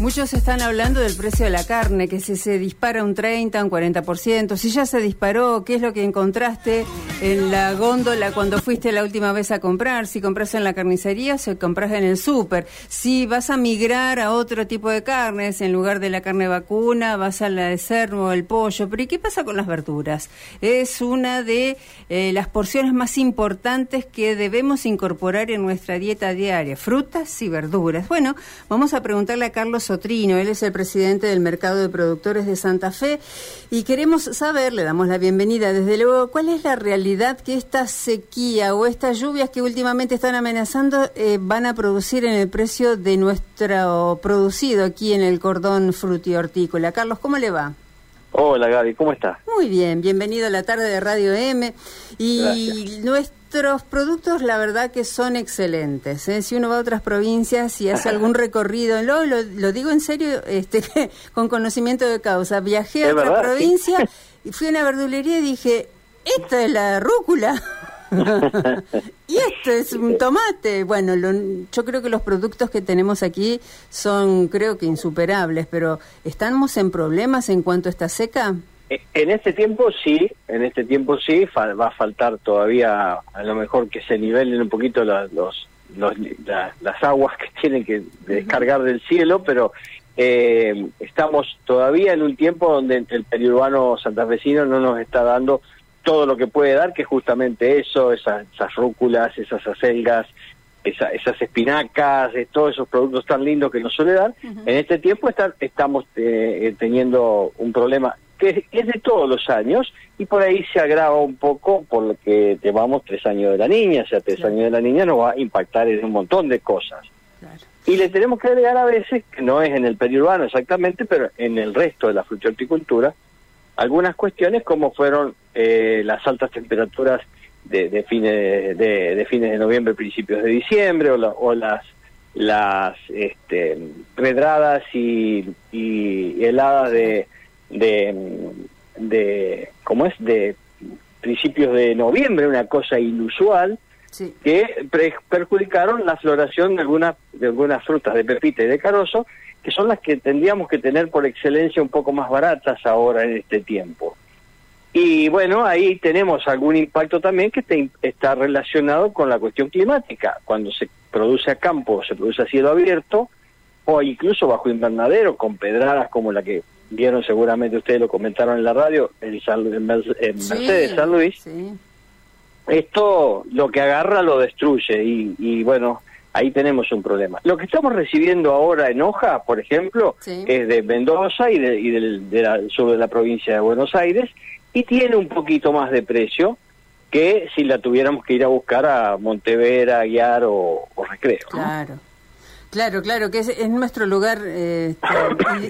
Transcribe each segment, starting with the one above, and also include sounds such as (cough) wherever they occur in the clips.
Muchos están hablando del precio de la carne, que si se dispara un 30, un 40%, si ya se disparó, ¿qué es lo que encontraste en la góndola cuando fuiste la última vez a comprar? Si compras en la carnicería, si compras en el súper. Si vas a migrar a otro tipo de carnes, en lugar de la carne vacuna, vas a la de cerdo, el pollo. Pero ¿y qué pasa con las verduras? Es una de eh, las porciones más importantes que debemos incorporar en nuestra dieta diaria, frutas y verduras. Bueno, vamos a preguntarle a Carlos Sotrino, él es el presidente del Mercado de Productores de Santa Fe y queremos saber, le damos la bienvenida desde luego, cuál es la realidad que esta sequía o estas lluvias que últimamente están amenazando eh, van a producir en el precio de nuestro producido aquí en el cordón frutihortícola. Carlos, ¿cómo le va? Hola Gaby, ¿cómo estás? Muy bien, bienvenido a la tarde de Radio M. Y nuestros productos, la verdad que son excelentes. ¿eh? Si uno va a otras provincias y hace algún (laughs) recorrido, lo, lo, digo en serio, este, (laughs) con conocimiento de causa. Viajé a otra provincia y (laughs) fui a una verdulería y dije, esta es la rúcula. y esto es un tomate. Bueno, yo creo que los productos que tenemos aquí son, creo que insuperables, pero ¿estamos en problemas en cuanto a esta seca? Eh, en este tiempo sí, en este tiempo sí, va a faltar todavía a lo mejor que se nivelen un poquito los, los, las aguas que (laughs) tienen que descargar del cielo, pero eh, estamos todavía en un tiempo donde el periurbano santafesino no nos está dando todo lo que puede dar, que es justamente eso, esas, rúculas, esas acelgas, esas espinacas, todos esos productos tan lindos que nos suele dar. En este tiempo estamos eh, teniendo un problema que es, de todos los años y por ahí se agrava un poco porque llevamos tres años de la niña, o sea, tres años de la niña nos va a impactar en un montón de cosas. Y le tenemos que agregar a veces, que no es en el periurbano exactamente, pero en el resto de la frutihorticultura, algunas cuestiones como fueron eh, las altas temperaturas de, fines de, fines de noviembre, principios de diciembre, o, las las este, redradas y, heladas de, de, de ¿cómo es? de principios de noviembre, una cosa inusual, que perjudicaron la floración de algunas de algunas frutas de pepita y de carozo que son las que tendríamos que tener por excelencia un poco más baratas ahora en este tiempo. Y bueno, ahí tenemos algún impacto también que está relacionado con la cuestión climática. Cuando se produce a campo, se produce a cielo abierto, o incluso bajo invernadero, con pedradas como la que vieron seguramente ustedes, lo comentaron en la radio, en, en Mercedes, San Luis. Esto lo que agarra lo destruye y, y bueno, ahí tenemos un problema. Lo que estamos recibiendo ahora en hoja, por ejemplo, es de Mendoza y, de, y del, de la, sur de la provincia de Buenos Aires, y tiene un poquito más de precio que si la tuviéramos que ir a buscar a Montevera, Guiar o, o Recreo. Claro. Claro, claro, que es, nuestro lugar eh,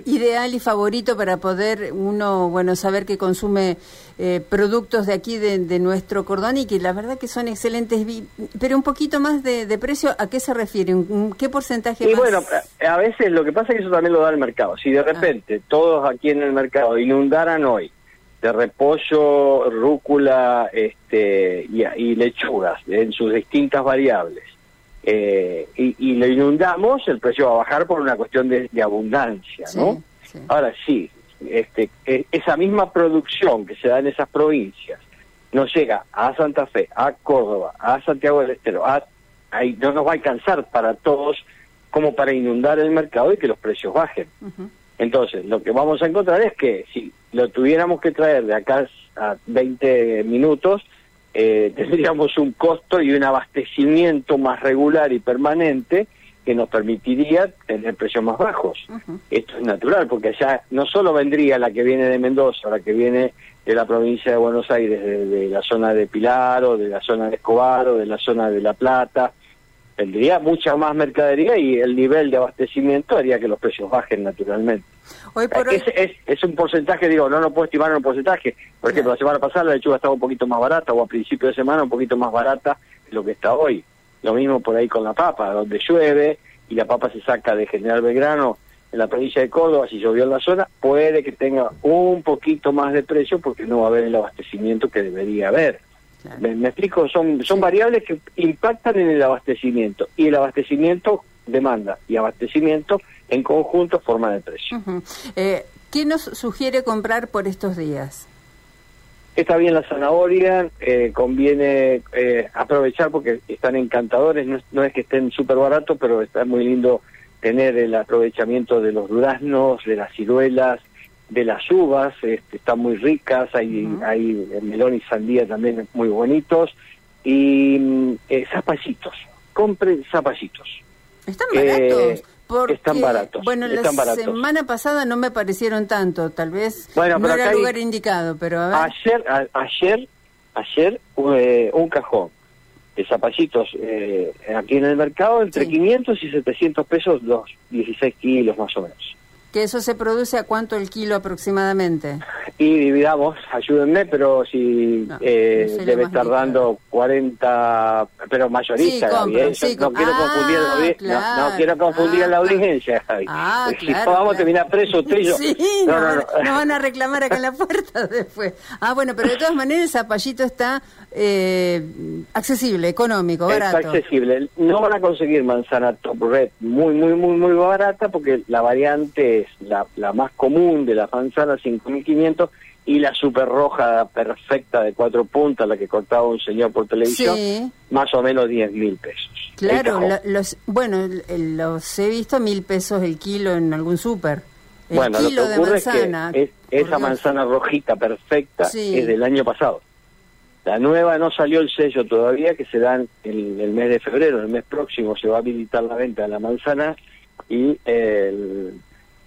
ideal y favorito para poder uno, bueno, saber que consume eh, productos de aquí, de, nuestro cordón y que la verdad que son excelentes, pero un poquito más de, precio, ¿a qué se refieren? ¿Qué porcentaje y bueno, a veces lo que pasa es que eso también lo da el mercado. Si de ah. repente todos aquí en el mercado inundaran hoy de repollo, rúcula este, y lechugas en sus distintas variables, eh, y, lo inundamos, el precio va a bajar por una cuestión de, abundancia, ¿no? Ahora sí, este, e, esa misma producción que se da en esas provincias nos llega a Santa Fe, a Córdoba, a Santiago del Estero, a, no nos va a alcanzar para todos como para inundar el mercado y que los precios bajen. Entonces, lo que vamos a encontrar es que si lo tuviéramos que traer de acá a 20 minutos, eh, tendríamos un costo y un abastecimiento más regular y permanente que nos permitiría tener precios más bajos. Esto es natural, porque ya no solo vendría la que viene de Mendoza, la que viene de la provincia de Buenos Aires, de, la zona de Pilar o de la zona de Escobar o de la zona de La Plata, vendría mucha más mercadería y el nivel de abastecimiento haría que los precios bajen naturalmente. Hoy es, un porcentaje, digo, no lo puedo estimar en un porcentaje. Por ejemplo, la semana pasada la lechuga estaba un poquito más barata, o a principio de semana un poquito más barata de lo que está hoy. Lo mismo por ahí con la papa, donde llueve y la papa se saca de General Belgrano en la provincia de Córdoba, si llovió en la zona, puede que tenga un poquito más de precio porque no va a haber el abastecimiento que debería haber. Me, explico, son, son variables que impactan en el abastecimiento y el abastecimiento demanda y abastecimiento en conjunto forman el precio. eh, ¿Qué nos sugiere comprar por estos días? Está bien la zanahoria, eh, conviene eh, aprovechar porque están encantadores, no es, que estén súper baratos, pero está muy lindo tener el aprovechamiento de los duraznos, de las ciruelas, de las uvas, este, están muy ricas, hay, hay melón y sandía también muy bonitos, y mm, eh, zapallitos, compren zapallitos. Están baratos. Porque, están baratos. Bueno, la semana pasada no me parecieron tanto, tal vez bueno, no era el lugar indicado, pero a ver. Ayer, ayer, ayer eh, un cajón de zapallitos eh, aquí en el mercado entre 500 y 700 pesos los 16 kilos más o menos. ¿Que eso se produce a cuánto el kilo aproximadamente? Y dividamos, ayúdenme, pero si eh, debe estar dando 40, pero mayorista, sí, no, quiero confundir la, no, quiero confundir a la audiencia, Javi. Ah, (laughs) si vamos a terminar presos usted y yo. Sí, no, no, no, van a reclamar acá en la puerta (laughs) después. Ah, bueno, pero de todas maneras el zapallito está eh, accesible, económico, barato. Está accesible. No van a conseguir manzana top red muy, muy, muy, muy barata porque la variante la, la más común de la manzana, 5.500, y la super roja perfecta de cuatro puntas, la que cortaba un señor por televisión, más o menos 10.000 pesos. Claro, los, bueno, los he visto mil pesos el kilo en algún súper. Bueno, kilo de manzana. Es que esa manzana rojita perfecta es del año pasado. La nueva no salió el sello todavía, que se dan en el mes de febrero, el mes próximo se va a habilitar la venta de la manzana y el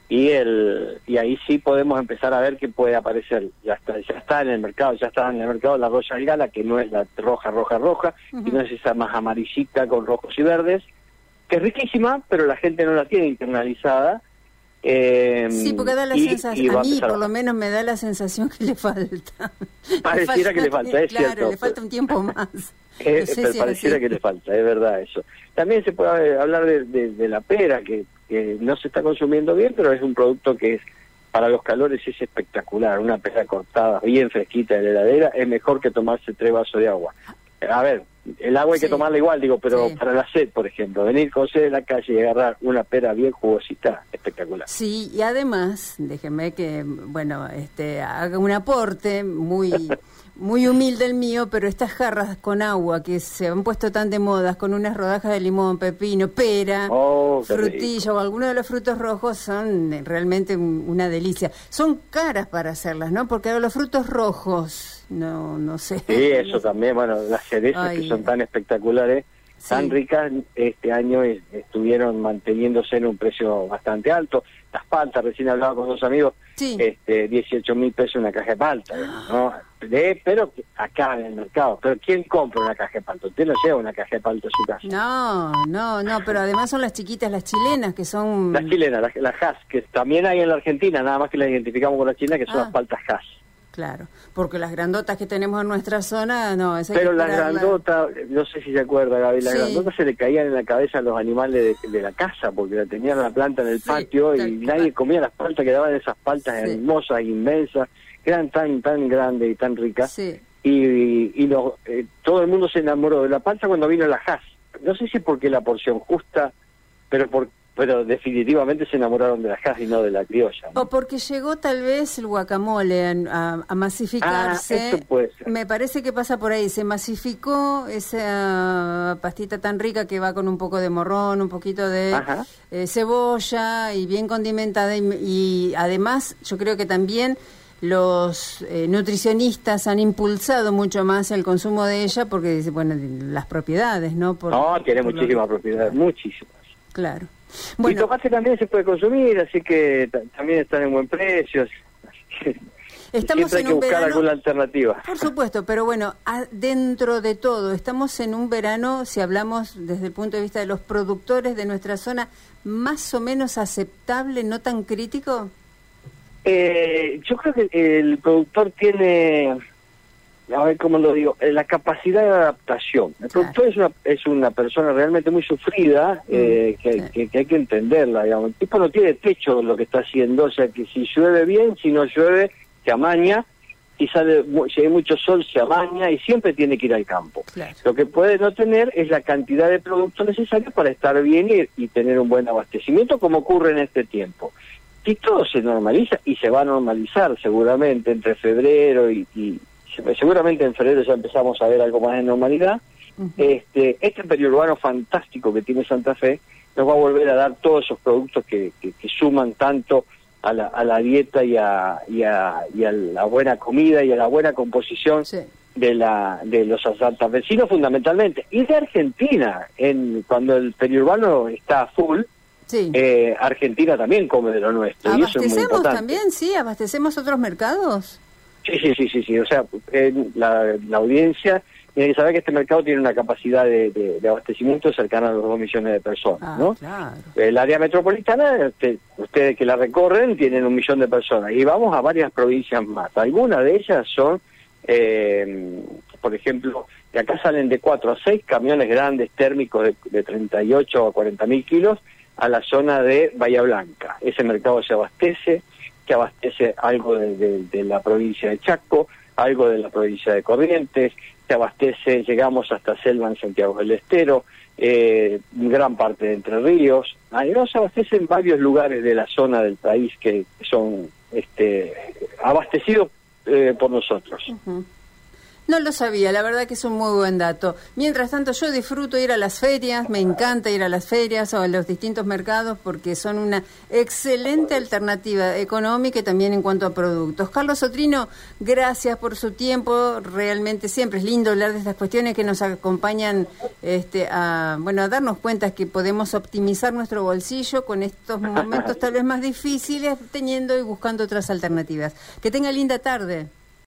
y el y ahí sí podemos empezar a ver que puede aparecer ya está ya está en el mercado ya está en el mercado la Royal Gala que no es la roja roja roja y no es esa más amarillita con rojos y verdes que es riquísima pero la gente no la tiene internalizada eh, sí, porque da la sensación, a mí por lo menos me da la sensación que le falta. (laughs) Pareciera que le falta, es claro, le falta un tiempo más. (laughs) pareciera que le falta, es verdad eso. También se puede hablar de, de la pera, que que no se está consumiendo bien, pero es un producto que es para los calores es espectacular. Una pera cortada bien fresquita en la heladera es mejor que tomarse tres vasos de agua. A ver, el agua hay que tomarla igual, digo, pero para la sed, por ejemplo, venir con sed de la calle y agarrar una pera bien jugosita, espectacular. Sí, y además, déjeme que, bueno, este, haga un aporte muy (laughs) muy humilde el mío, pero estas jarras con agua que se han puesto tan de moda, con unas rodajas de limón, pepino, pera, oh, frutilla o alguno de los frutos rojos son realmente una delicia. Son caras para hacerlas, ¿no? Porque los frutos rojos, no no sé. Sí, eso también, bueno, las cerezas que son tan espectaculares, tan ricas, este año estuvieron manteniéndose en un precio bastante alto. Las paltas, recién hablaba con dos amigos, este, 18 mil pesos una caja de palta, ¿no? De, pero acá en el mercado. Pero ¿quién compra una caja de palta? Usted no lleva una caja de palta a su casa. No, no, no, pero además son las chiquitas, las chilenas, que son... Las chilenas, las, las Hass, que también hay en la Argentina, nada más que las identificamos con las chilenas, que son las ah. paltas Hass. Claro, porque las grandotas que tenemos en nuestra zona, no, es Pero las grandotas, no sé si se acuerda, Gaby, las grandotas se le caían en la cabeza a los animales de, la casa, porque la tenían la planta en el patio y nadie comía las paltas, quedaban esas paltas hermosas, inmensas, que eran tan, tan grandes y tan ricas. Y, y, eh, todo el mundo se enamoró de la palta cuando vino la Haas. No sé si porque la porción justa, pero por, pero definitivamente se enamoraron de la jazz y no de la criolla. O porque llegó tal vez el guacamole a, masificarse. Ah, puede Me parece que pasa por ahí. Se masificó esa pastita tan rica que va con un poco de morrón, un poquito de eh, cebolla y bien condimentada. Y, además, yo creo que también los eh, nutricionistas han impulsado mucho más el consumo de ella porque, bueno, las propiedades, ¿no? no, tiene muchísimas propiedades, muchísimas. Claro. Y tomate también se puede consumir, así que también están en buen precio. (laughs) Estamos Siempre hay que un buscar alguna alternativa. Por supuesto, pero bueno, dentro de todo, estamos en un verano, si hablamos desde el punto de vista de los productores de nuestra zona, más o menos aceptable, no tan crítico. Eh, yo creo que el productor tiene a ver cómo lo digo, eh, la capacidad de adaptación. El productor es una, es una persona realmente muy sufrida, mm, eh, que, que, hay que entenderla, digamos. El tipo no tiene techo lo que está haciendo, o sea que si llueve bien, si no llueve, se amaña, si sale si hay mucho sol se baña y siempre tiene que ir al campo. Lo que puede no tener es la cantidad de productos necesarios para estar bien y, tener un buen abastecimiento como ocurre en este tiempo. Si todo se normaliza y se va a normalizar seguramente entre febrero y, seguramente en febrero ya empezamos a ver algo más de normalidad, este, este periurbano fantástico que tiene Santa Fe nos va a volver a dar todos esos productos que, que suman tanto a la, a la dieta y a, y, a, y a la buena comida y a la buena composición de la de los vecinos fundamentalmente y de Argentina. En cuando el periurbano está full eh, Argentina también come de lo nuestro abastecemos también sí abastecemos otros mercados sí sí sí sí sí o sea la, la audiencia tiene que saber que este mercado tiene una capacidad de, abastecimiento cercana a los 2 millones de personas, ah, ¿no? El área metropolitana, ustedes que la recorren, tienen un millón de personas. Y vamos a varias provincias más. Algunas de ellas son, eh, por ejemplo, de acá salen de 4 a 6 camiones grandes térmicos de, de 38 a 40 mil kilos a la zona de Bahía Blanca. Ese mercado se abastece, que abastece algo de, la provincia de Chaco, algo de la provincia de Corrientes, se abastece, llegamos hasta Selva en Santiago del Estero, eh, gran parte de Entre Ríos, ahí nos abastece en varios lugares de la zona del país que son este, abastecidos eh, por nosotros. No lo sabía, la verdad que es un muy buen dato. Mientras tanto, yo disfruto ir a las ferias, me encanta ir a las ferias o a los distintos mercados porque son una excelente alternativa económica y también en cuanto a productos. Carlos Sotrino, gracias por su tiempo, realmente siempre es lindo hablar de estas cuestiones que nos acompañan este, a, bueno, a darnos cuenta que podemos optimizar nuestro bolsillo con estos momentos (laughs) tal vez más difíciles, teniendo y buscando otras alternativas. Que tenga linda tarde.